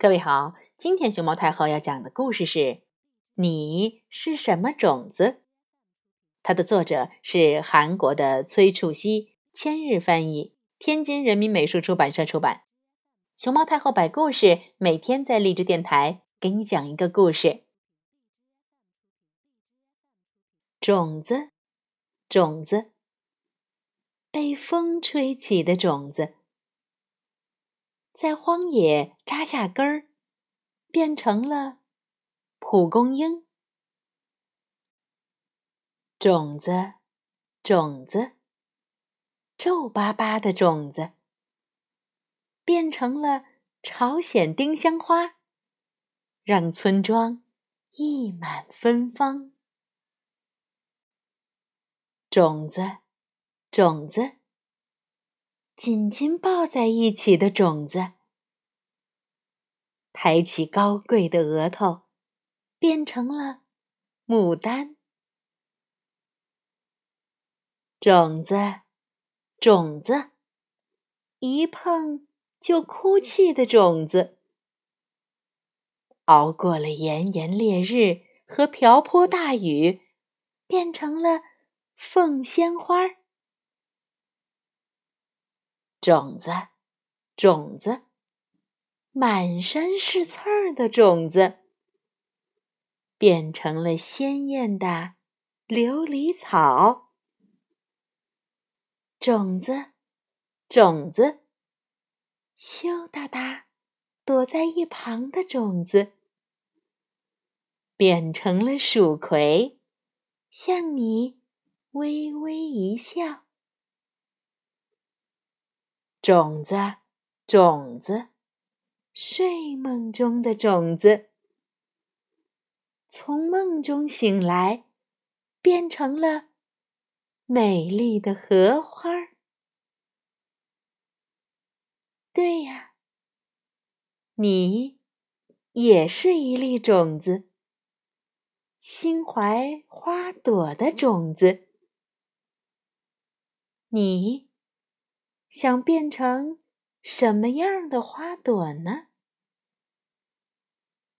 各位好，今天熊猫太后要讲的故事是《你是什么种子》。它的作者是韩国的崔楚熙，千日翻译，天津人民美术出版社出版。熊猫太后摆故事，每天在励志电台给你讲一个故事。种子，种子，被风吹起的种子。在荒野扎下根儿，变成了蒲公英。种子，种子，皱巴巴的种子，变成了朝鲜丁香花，让村庄溢满芬芳。种子，种子。紧紧抱在一起的种子，抬起高贵的额头，变成了牡丹。种子，种子，一碰就哭泣的种子，熬过了炎炎烈日和瓢泼大雨，变成了凤仙花儿。种子，种子，满身是刺儿的种子，变成了鲜艳的琉璃草。种子，种子，羞答答躲在一旁的种子，变成了蜀葵，向你微微一笑。种子，种子，睡梦中的种子，从梦中醒来，变成了美丽的荷花。对呀，你也是一粒种子，心怀花朵的种子，你。想变成什么样的花朵呢？